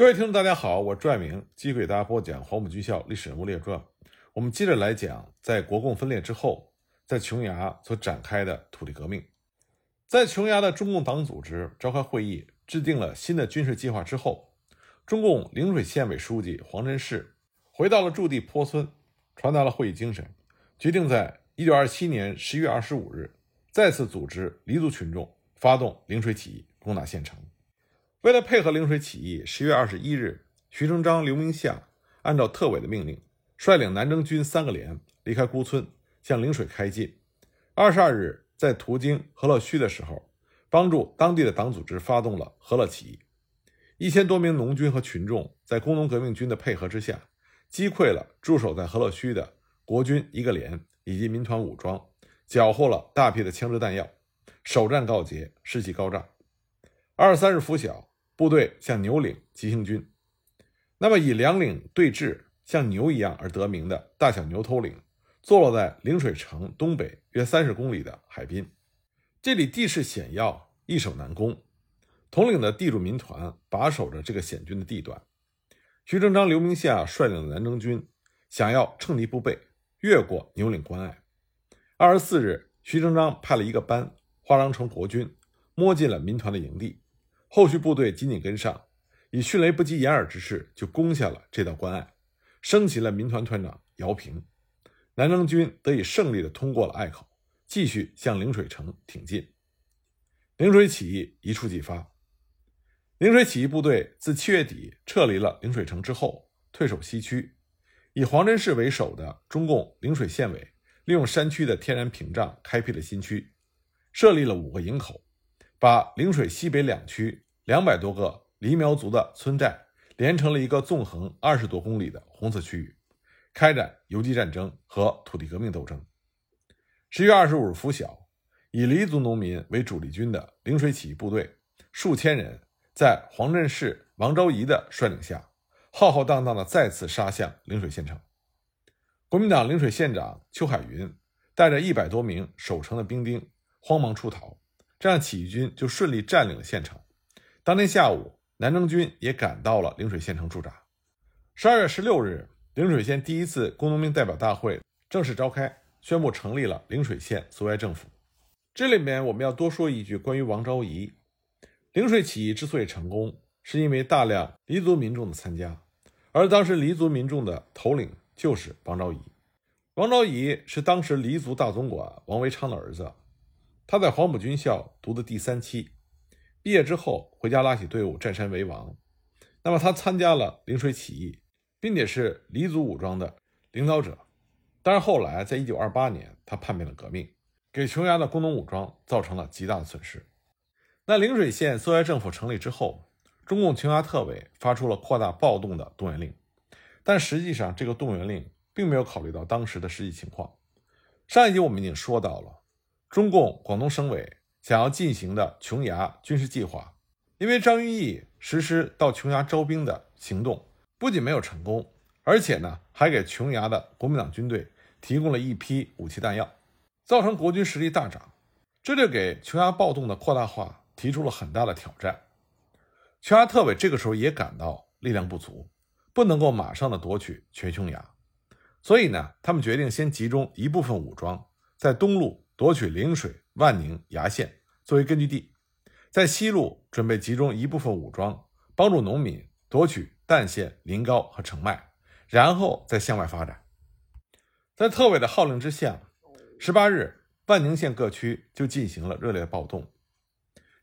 各位听众，大家好，我拽明继续给大家播讲《黄埔军校历史人物列传》。我们接着来讲，在国共分裂之后，在琼崖所展开的土地革命。在琼崖的中共党组织召开会议，制定了新的军事计划之后，中共陵水县委书记黄镇世回到了驻地坡村，传达了会议精神，决定在1927年11月25日再次组织黎族群众发动陵水起义，攻打县城。为了配合陵水起义，十月二十一日，徐成章、刘明夏按照特委的命令，率领南征军三个连离开孤村，向陵水开进。二十二日，在途经和乐圩的时候，帮助当地的党组织发动了和乐起义。一千多名农军和群众在工农革命军的配合之下，击溃了驻守在和乐圩的国军一个连以及民团武装，缴获了大批的枪支弹药。首战告捷，士气高涨。二十三日拂晓。部队向牛岭急行军，那么以两岭对峙、像牛一样而得名的大小牛头岭，坐落在陵水城东北约三十公里的海滨。这里地势险要，易守难攻。统领的地主民团把守着这个险峻的地段。徐成章、刘明夏率领的南征军想要乘敌不备，越过牛岭关隘。二十四日，徐成章派了一个班化妆成国军，摸进了民团的营地。后续部队紧紧跟上，以迅雷不及掩耳之势就攻下了这道关隘，升级了民团团长姚平，南征军得以胜利地通过了隘口，继续向陵水城挺进。陵水起义一触即发，陵水起义部队自七月底撤离了陵水城之后，退守西区，以黄镇市为首的中共陵水县委利用山区的天然屏障开辟了新区，设立了五个营口。把陵水西北两区两百多个黎苗族的村寨连成了一个纵横二十多公里的红色区域，开展游击战争和土地革命斗争。十月二十五日拂晓，以黎族农民为主力军的陵水起义部队数千人，在黄镇市王昭仪的率领下，浩浩荡荡地再次杀向陵水县城。国民党陵水县长邱海云带着一百多名守城的兵丁慌忙出逃。这样，起义军就顺利占领了县城。当天下午，南征军也赶到了陵水县城驻扎。十二月十六日，陵水县第一次工农兵代表大会正式召开，宣布成立了陵水县苏维埃政府。这里面我们要多说一句关于王昭仪。陵水起义之所以成功，是因为大量黎族民众的参加，而当时黎族民众的头领就是王昭仪。王昭仪是当时黎族大总管王维昌的儿子。他在黄埔军校读的第三期，毕业之后回家拉起队伍占山为王。那么他参加了陵水起义，并且是黎族武装的领导者。但是后来在1928年，他叛变了革命，给琼崖的工农武装造成了极大的损失。那陵水县苏维埃政府成立之后，中共琼崖特委发出了扩大暴动的动员令，但实际上这个动员令并没有考虑到当时的实际情况。上一集我们已经说到了。中共广东省委想要进行的琼崖军事计划，因为张云逸实施到琼崖招兵的行动不仅没有成功，而且呢还给琼崖的国民党军队提供了一批武器弹药，造成国军实力大涨，这就给琼崖暴动的扩大化提出了很大的挑战。琼崖特委这个时候也感到力量不足，不能够马上的夺取全琼崖，所以呢，他们决定先集中一部分武装在东路。夺取陵水、万宁、崖县作为根据地，在西路准备集中一部分武装，帮助农民夺取儋县、临高和澄迈，然后再向外发展。在特委的号令之下，十八日，万宁县各区就进行了热烈的暴动。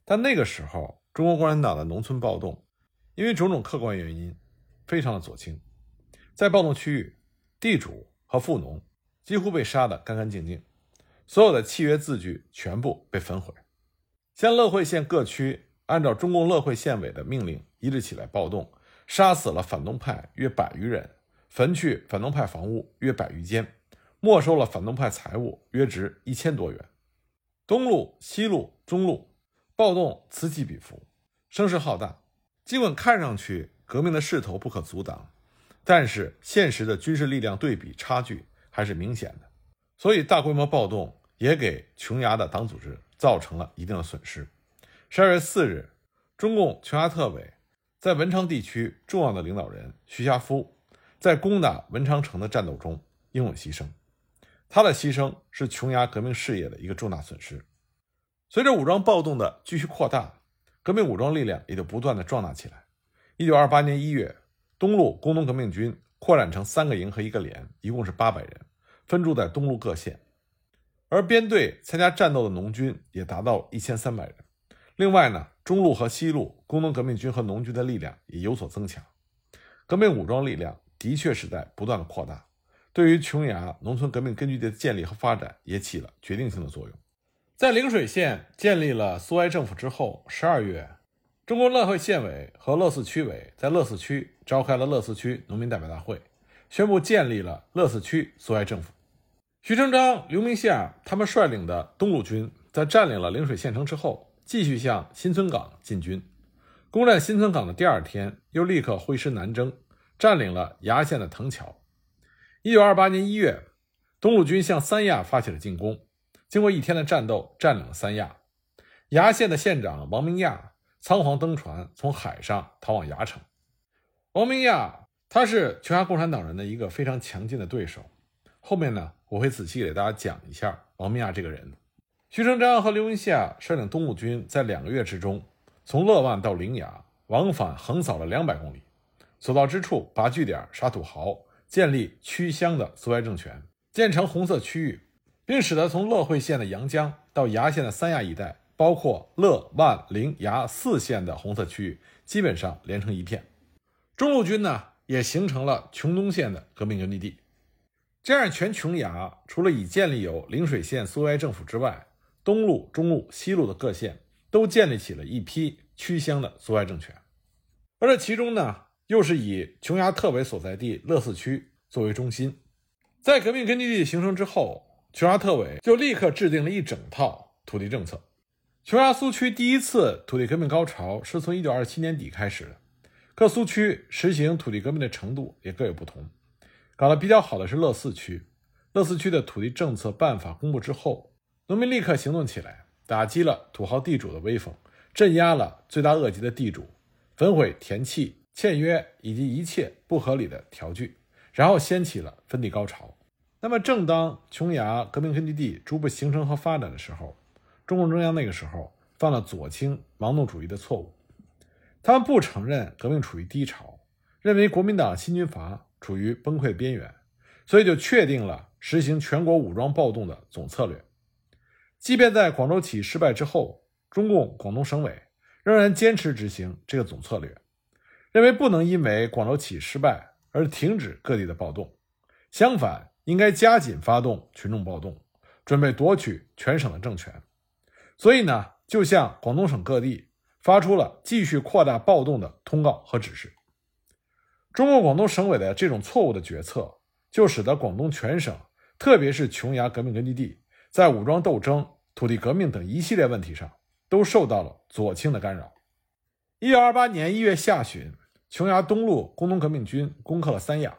但那个时候，中国共产党的农村暴动，因为种种客观原因，非常的左倾。在暴动区域，地主和富农几乎被杀得干干净净。所有的契约字据全部被焚毁。像乐惠县各区按照中共乐惠县委的命令一致起来暴动，杀死了反动派约百余人，焚去反动派房屋约百余间，没收了反动派财物约值一千多元。东路、西路、中路暴动此起彼伏，声势浩大。尽管看上去革命的势头不可阻挡，但是现实的军事力量对比差距还是明显的。所以，大规模暴动也给琼崖的党组织造成了一定的损失。十二月四日，中共琼崖特委在文昌地区重要的领导人徐霞夫，在攻打文昌城的战斗中英勇牺牲。他的牺牲是琼崖革命事业的一个重大损失。随着武装暴动的继续扩大，革命武装力量也就不断的壮大起来。一九二八年一月，东路工农革命军扩展成三个营和一个连，一共是八百人，分驻在东路各县。而编队参加战斗的农军也达到一千三百人。另外呢，中路和西路工农革命军和农军的力量也有所增强。革命武装力量的确是在不断的扩大，对于琼崖农村革命根据地的建立和发展也起了决定性的作用。在陵水县建立了苏维埃政府之后，十二月，中国乐会县委和乐寺区委在乐寺区召开了乐寺区农民代表大会，宣布建立了乐寺区苏维埃政府。徐成章、刘明夏他们率领的东路军在占领了陵水县城之后，继续向新村港进军。攻占新村港的第二天，又立刻挥师南征，占领了崖县的藤桥。一九二八年一月，东路军向三亚发起了进攻。经过一天的战斗，占领了三亚。崖县的县长王明亚仓皇登船，从海上逃往崖城。王明亚他是琼崖共产党人的一个非常强劲的对手。后面呢，我会仔细给大家讲一下王明亚这个人。徐成章和刘文夏率领东路军在两个月之中，从乐万到陵崖，往返横扫了两百公里，所到之处拔据点、杀土豪，建立区乡的苏维埃政权，建成红色区域，并使得从乐会县的阳江到崖县的三亚一带，包括乐、万、陵、崖四县的红色区域，基本上连成一片。中路军呢，也形成了琼东县的革命根据地。这样，全琼崖除了已建立有陵水县苏维埃政府之外，东路、中路、西路的各县都建立起了一批区乡的苏维埃政权。而这其中呢，又是以琼崖特委所在地乐寺区作为中心。在革命根据地形成之后，琼崖特委就立刻制定了一整套土地政策。琼崖苏区第一次土地革命高潮是从1927年底开始的，各苏区实行土地革命的程度也各有不同。搞得比较好的是乐四区，乐四区的土地政策办法公布之后，农民立刻行动起来，打击了土豪地主的威风，镇压了罪大恶极的地主，焚毁田契、签约以及一切不合理的条据，然后掀起了分地高潮。那么，正当琼崖革命根据地逐步形成和发展的时候，中共中央那个时候犯了左倾盲动主义的错误，他们不承认革命处于低潮，认为国民党新军阀。处于崩溃边缘，所以就确定了实行全国武装暴动的总策略。即便在广州起义失败之后，中共广东省委仍然坚持执行这个总策略，认为不能因为广州起义失败而停止各地的暴动，相反，应该加紧发动群众暴动，准备夺取全省的政权。所以呢，就向广东省各地发出了继续扩大暴动的通告和指示。中共广东省委的这种错误的决策，就使得广东全省，特别是琼崖革命根据地，在武装斗争、土地革命等一系列问题上，都受到了左倾的干扰。一九二八年一月下旬，琼崖东路工农革命军攻克了三亚，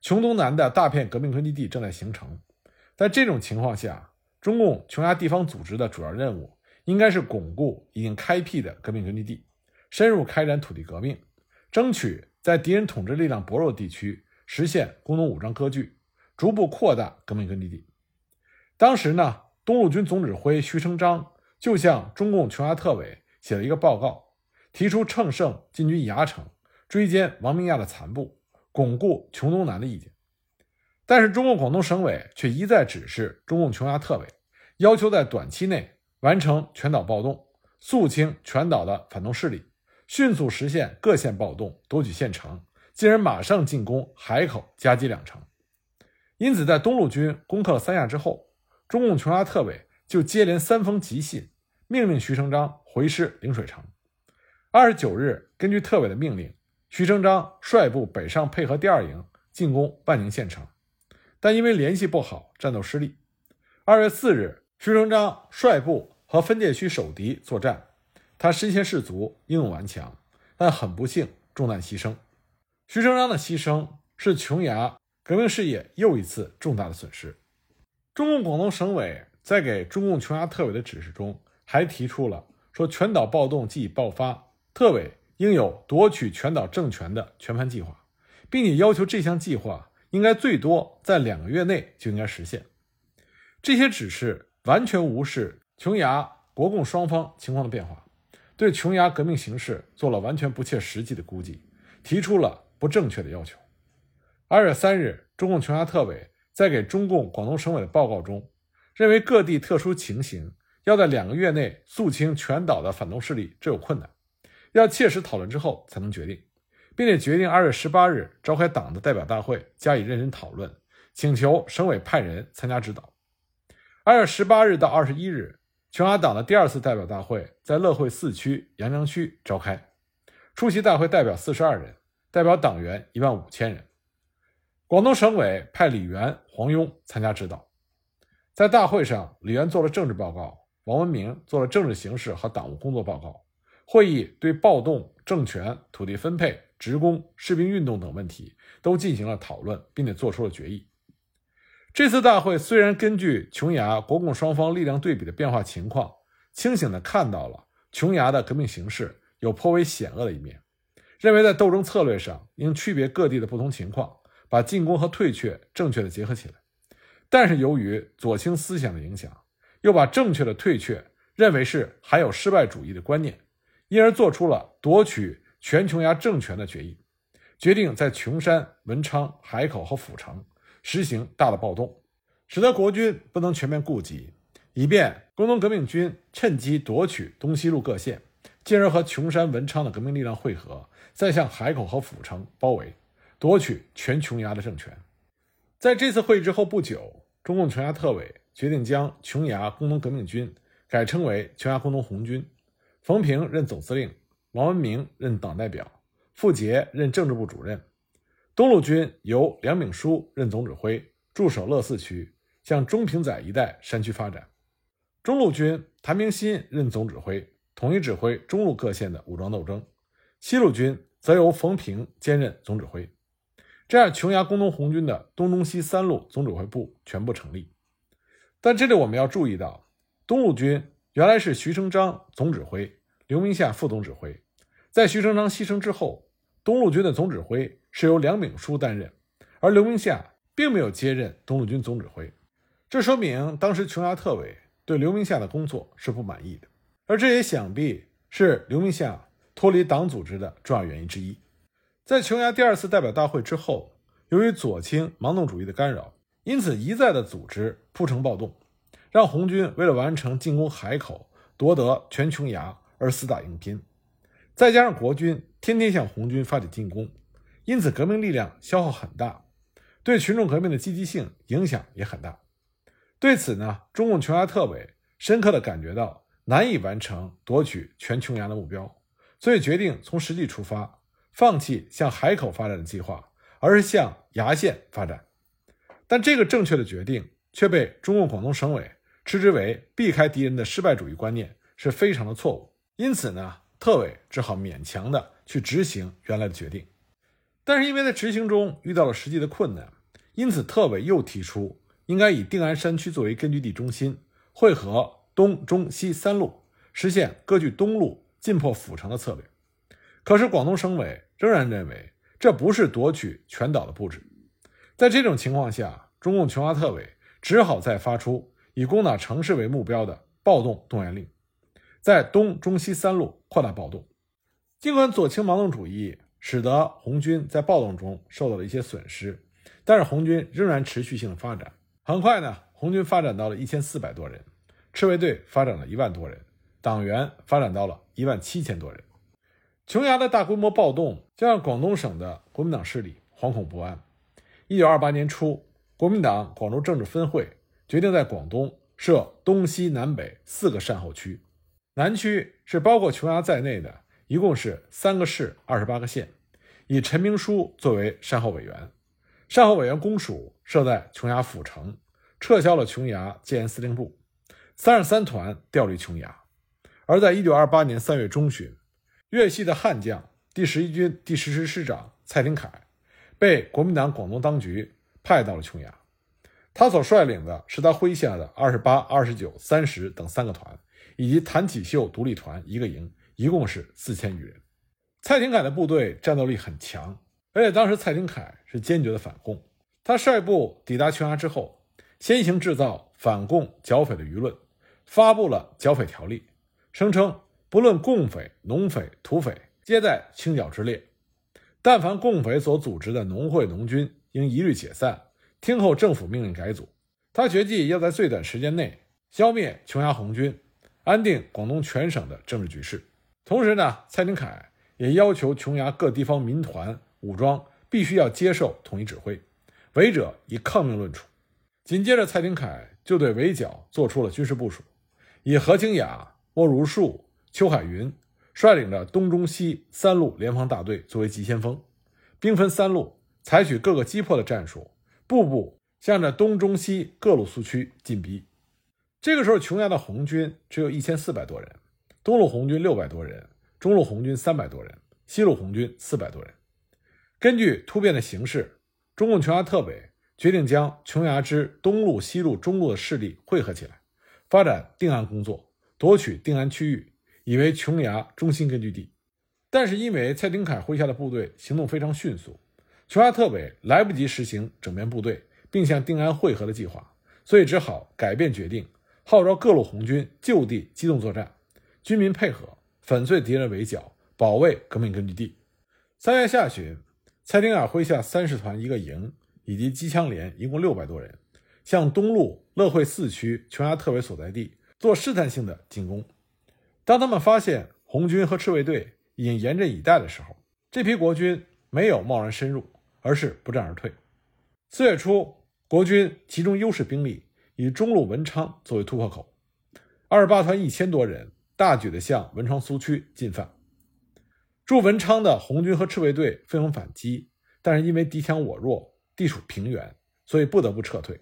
琼东南的大片革命根据地正在形成。在这种情况下，中共琼崖地方组织的主要任务应该是巩固已经开辟的革命根据地，深入开展土地革命，争取。在敌人统治力量薄弱地区实现工农武装割据，逐步扩大革命根据地。当时呢，东路军总指挥徐成章就向中共琼崖特委写了一个报告，提出乘胜进军崖城，追歼王明亚的残部，巩固琼东南的意见。但是中共广东省委却一再指示中共琼崖特委，要求在短期内完成全岛暴动，肃清全岛的反动势力。迅速实现各县暴动，夺取县城，进而马上进攻海口、夹击两城。因此，在东路军攻克了三亚之后，中共琼崖特委就接连三封急信，命令徐成章回师陵水城。二十九日，根据特委的命令，徐成章率部北上配合第二营进攻万宁县城，但因为联系不好，战斗失利。二月四日，徐成章率部和分界区守敌作战。他身先士卒，英勇顽强，但很不幸中弹牺牲。徐成章的牺牲是琼崖革命事业又一次重大的损失。中共广东省委在给中共琼崖特委的指示中，还提出了说：全岛暴动即已爆发，特委应有夺取全岛政权的全盘计划，并且要求这项计划应该最多在两个月内就应该实现。这些指示完全无视琼崖国共双方情况的变化，对琼崖革命形势做了完全不切实际的估计，提出了不正确的要求。二月三日，中共琼崖特委在给中共广东省委的报告中，认为各地特殊情形要在两个月内肃清全岛的反动势力，这有困难。要切实讨论之后才能决定，并且决定二月十八日召开党的代表大会，加以认真讨论，请求省委派人参加指导。二月十八日到二十一日，琼崖党的第二次代表大会在乐会四区阳江区召开，出席大会代表四十二人，代表党员一万五千人。广东省委派李元、黄庸参加指导。在大会上，李元做了政治报告，王文明做了政治形势和党务工作报告。会议对暴动、政权、土地分配、职工、士兵运动等问题都进行了讨论，并且做出了决议。这次大会虽然根据琼崖国共双方力量对比的变化情况，清醒地看到了琼崖的革命形势有颇为险恶的一面，认为在斗争策略上应区别各地的不同情况，把进攻和退却正确的结合起来。但是由于左倾思想的影响，又把正确的退却认为是含有失败主义的观念。因而做出了夺取全琼崖政权的决议，决定在琼山、文昌、海口和府城实行大的暴动，使得国军不能全面顾及，以便工农革命军趁机夺取东西路各线，进而和琼山、文昌的革命力量汇合，再向海口和府城包围，夺取全琼崖的政权。在这次会议之后不久，中共琼崖特委决定将琼崖工农革命军改称为琼崖工农红军。冯平任总司令，王文明任党代表，傅杰任政治部主任。东路军由梁炳书任总指挥，驻守乐四区，向中平仔一带山区发展。中路军谭明新任总指挥，统一指挥中路各县的武装斗争。西路军则由冯平兼任总指挥。这样，琼崖工农红军的东、中、西三路总指挥部全部成立。但这里我们要注意到，东路军。原来是徐成章总指挥，刘明夏副总指挥。在徐成章牺牲之后，东路军的总指挥是由梁炳书担任，而刘明夏并没有接任东路军总指挥。这说明当时琼崖特委对刘明夏的工作是不满意的，而这也想必是刘明夏脱离党组织的重要原因之一。在琼崖第二次代表大会之后，由于左倾盲动主义的干扰，因此一再的组织铺城暴动。让红军为了完成进攻海口、夺得全琼崖而死打硬拼，再加上国军天天向红军发起进攻，因此革命力量消耗很大，对群众革命的积极性影响也很大。对此呢，中共琼崖特委深刻地感觉到难以完成夺取全琼崖的目标，所以决定从实际出发，放弃向海口发展的计划，而是向崖县发展。但这个正确的决定却被中共广东省委。斥之为避开敌人的失败主义观念是非常的错误，因此呢，特委只好勉强的去执行原来的决定。但是因为在执行中遇到了实际的困难，因此特委又提出应该以定安山区作为根据地中心，汇合东中西三路，实现割据东路、进破府城的策略。可是广东省委仍然认为这不是夺取全岛的布置。在这种情况下，中共琼崖特委只好再发出。以攻打城市为目标的暴动动员令，在东、中、西三路扩大暴动。尽管左倾盲动主义使得红军在暴动中受到了一些损失，但是红军仍然持续性的发展。很快呢，红军发展到了一千四百多人，赤卫队发展了一万多人，党员发展到了一万七千多人。琼崖的大规模暴动，将让广东省的国民党势力惶恐不安。一九二八年初，国民党广州政治分会。决定在广东设东西南北四个善后区，南区是包括琼崖在内的，一共是三个市二十八个县，以陈明书作为善后委员，善后委员公署设在琼崖府城，撤销了琼崖建言司令部，三十三团调离琼崖。而在一九二八年三月中旬，粤系的悍将第十一军第十师师长蔡廷锴被国民党广东当局派到了琼崖。他所率领的是他麾下的二十八、二十九、三十等三个团，以及谭启秀独立团一个营，一共是四千余人。蔡廷锴的部队战斗力很强，而且当时蔡廷锴是坚决的反共。他率部抵达琼崖之后，先行制造反共剿匪的舆论，发布了剿匪条例，声称不论共匪、农匪、土匪，皆在清剿之列。但凡共匪所组织的农会、农军，应一律解散，听候政府命令改组。他决计要在最短时间内消灭琼崖红军，安定广东全省的政治局势。同时呢，蔡廷锴也要求琼崖各地方民团武装必须要接受统一指挥，违者以抗命论处。紧接着，蔡廷锴就对围剿做出了军事部署，以何清雅、莫如树、邱海云率领着东中西三路联防大队作为急先锋，兵分三路，采取各个击破的战术，步步。向着东中西各路苏区进逼。这个时候，琼崖的红军只有一千四百多人，东路红军六百多人，中路红军三百多人，西路红军四百多人。根据突变的形势，中共琼崖特委决定将琼崖之东路、西路、中路的势力汇合起来，发展定安工作，夺取定安区域，以为琼崖中心根据地。但是因为蔡廷锴麾下的部队行动非常迅速，琼崖特委来不及实行整编部队。并向定安会合的计划，所以只好改变决定，号召各路红军就地机动作战，军民配合，粉碎敌人围剿，保卫革命根据地。三月下旬，蔡廷锴麾下三十团一个营以及机枪连一共六百多人，向东路乐会四区琼崖特委所在地做试探性的进攻。当他们发现红军和赤卫队已经严阵以待的时候，这批国军没有贸然深入，而是不战而退。四月初。国军集中优势兵力，以中路文昌作为突破口。二十八团一千多人大举地向文昌苏区进犯。驻文昌的红军和赤卫队奋勇反击，但是因为敌强我弱，地处平原，所以不得不撤退。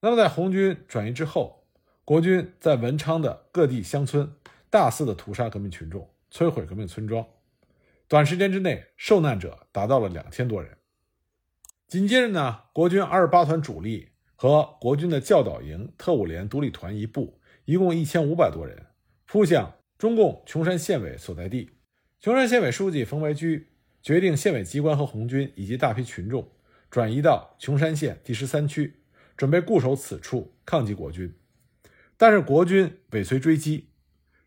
那么在红军转移之后，国军在文昌的各地乡村大肆的屠杀革命群众，摧毁革命村庄。短时间之内，受难者达到了两千多人。紧接着呢，国军二十八团主力和国军的教导营、特务连、独立团一部，一共一千五百多人，扑向中共琼山县委所在地。琼山县委书记冯白驹决定，县委机关和红军以及大批群众转移到琼山县第十三区，准备固守此处抗击国军。但是国军尾随追击，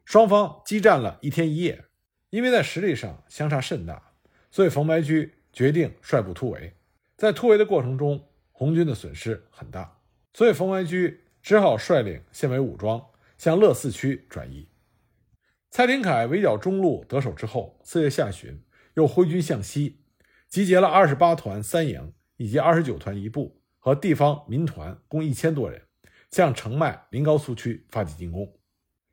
双方激战了一天一夜。因为在实力上相差甚大，所以冯白驹决定率部突围。在突围的过程中，红军的损失很大，所以冯白驹只好率领县委武装向乐四区转移。蔡廷锴围剿中路得手之后，四月下旬又挥军向西，集结了二十八团三营以及二十九团一部和地方民团共一千多人，向澄迈临高苏区发起进攻。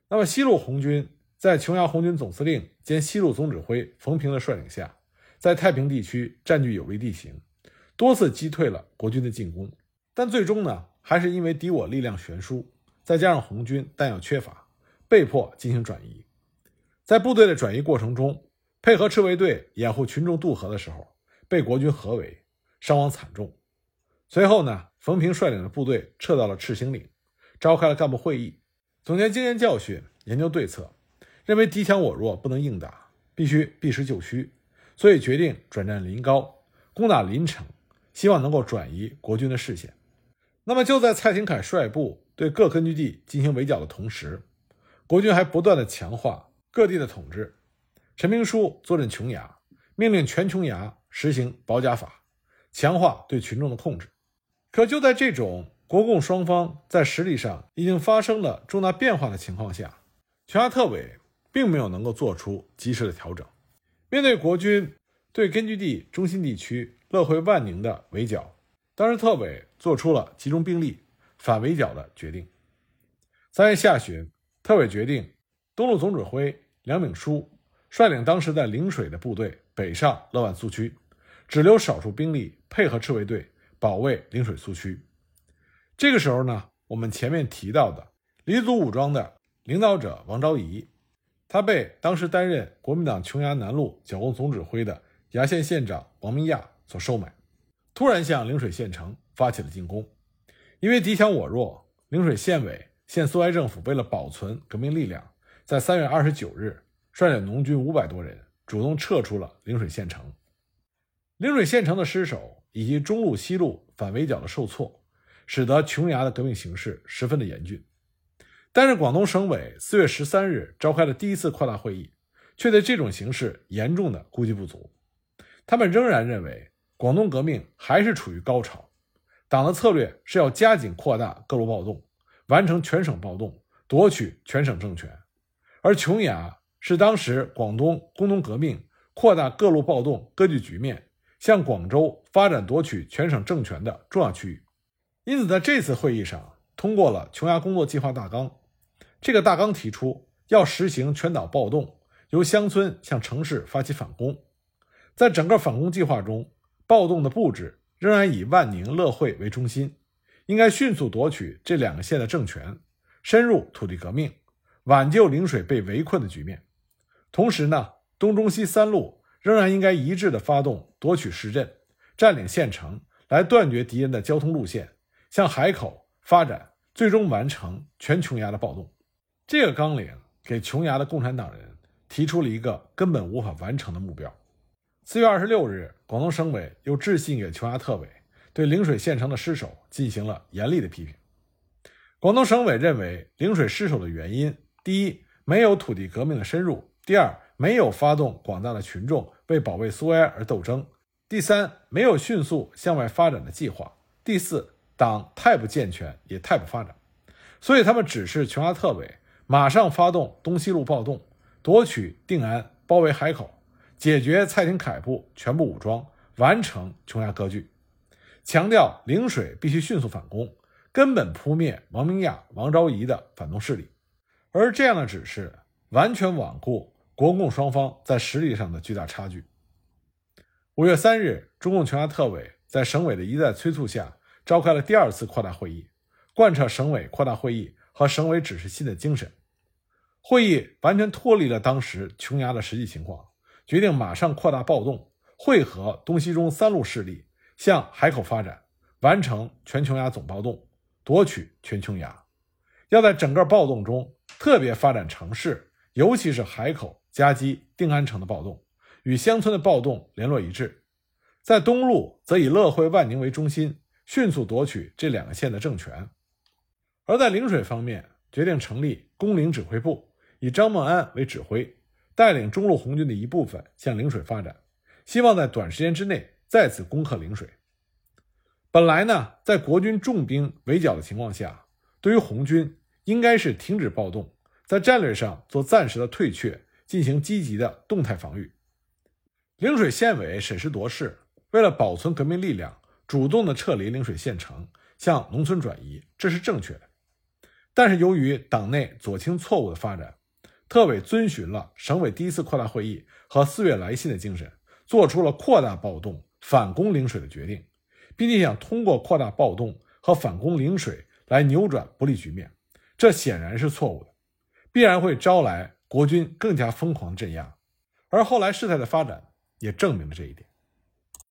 那么西路红军在琼崖红军总司令兼西路总指挥冯平的率领下，在太平地区占据有利地形。多次击退了国军的进攻，但最终呢，还是因为敌我力量悬殊，再加上红军弹药缺乏，被迫进行转移。在部队的转移过程中，配合赤卫队掩护群众渡河的时候，被国军合围，伤亡惨重。随后呢，冯平率领的部队撤到了赤星岭，召开了干部会议，总结经验教训，研究对策，认为敌强我弱，不能硬打，必须避实就虚，所以决定转战临高，攻打临城。希望能够转移国军的视线。那么就在蔡廷锴率部对各根据地进行围剿的同时，国军还不断的强化各地的统治。陈明书坐镇琼崖，命令全琼崖实行保甲法，强化对群众的控制。可就在这种国共双方在实力上已经发生了重大变化的情况下，琼崖特委并没有能够做出及时的调整。面对国军对根据地中心地区，乐会万宁的围剿，当时特委做出了集中兵力反围剿的决定。三月下旬，特委决定东路总指挥梁炳书率领当时在陵水的部队北上乐万苏区，只留少数兵力配合赤卫队保卫陵水苏区。这个时候呢，我们前面提到的黎族武装的领导者王昭仪，他被当时担任国民党琼崖南路剿共总指挥的崖县县长王明亚。所收买，突然向陵水县城发起了进攻。因为敌强我弱，陵水县委、县苏维埃政府为了保存革命力量，在三月二十九日率领农军五百多人主动撤出了陵水县城。陵水县城的失守以及中路、西路反围剿的受挫，使得琼崖的革命形势十分的严峻。但是，广东省委四月十三日召开了第一次扩大会议，却对这种形势严重的估计不足。他们仍然认为，广东革命还是处于高潮，党的策略是要加紧扩大各路暴动，完成全省暴动，夺取全省政权。而琼崖是当时广东工农革命扩大各路暴动割据局面。向广州发展夺取全省政权的重要区域，因此在这次会议上通过了琼崖工作计划大纲。这个大纲提出要实行全岛暴动，由乡村向城市发起反攻。在整个反攻计划中，暴动的布置仍然以万宁、乐会为中心，应该迅速夺取这两个县的政权，深入土地革命，挽救陵水被围困的局面。同时呢，东中西三路。仍然应该一致地发动夺取市镇、占领县城，来断绝敌人的交通路线，向海口发展，最终完成全琼崖的暴动。这个纲领给琼崖的共产党人提出了一个根本无法完成的目标。四月二十六日，广东省委又致信给琼崖特委，对陵水县城的失守进行了严厉的批评。广东省委认为，陵水失守的原因：第一，没有土地革命的深入；第二，没有发动广大的群众。为保卫苏维埃而斗争。第三，没有迅速向外发展的计划。第四，党太不健全，也太不发展。所以，他们指示琼崖特委马上发动东西路暴动，夺取定安，包围海口，解决蔡廷锴部全部武装，完成琼崖割据。强调陵水必须迅速反攻，根本扑灭王明亚、王昭仪的反动势力。而这样的指示，完全罔顾。国共双方在实力上的巨大差距。五月三日，中共琼崖特委在省委的一再催促下，召开了第二次扩大会议，贯彻省委扩大会议和省委指示信的精神。会议完全脱离了当时琼崖的实际情况，决定马上扩大暴动，汇合东西中三路势力，向海口发展，完成全琼崖总暴动，夺取全琼崖。要在整个暴动中特别发展城市，尤其是海口。夹击定安城的暴动，与乡村的暴动联络一致，在东路则以乐会、万宁为中心，迅速夺取这两个县的政权；而在陵水方面，决定成立工陵指挥部，以张孟安为指挥，带领中路红军的一部分向陵水发展，希望在短时间之内再次攻克陵水。本来呢，在国军重兵围剿的情况下，对于红军应该是停止暴动，在战略上做暂时的退却。进行积极的动态防御。陵水县委审时度势，为了保存革命力量，主动的撤离陵水县城，向农村转移，这是正确的。但是由于党内左倾错误的发展，特委遵循了省委第一次扩大会议和四月来信的精神，做出了扩大暴动、反攻陵水的决定，并且想通过扩大暴动和反攻陵水来扭转不利局面，这显然是错误的，必然会招来。国军更加疯狂镇压，而后来事态的发展也证明了这一点。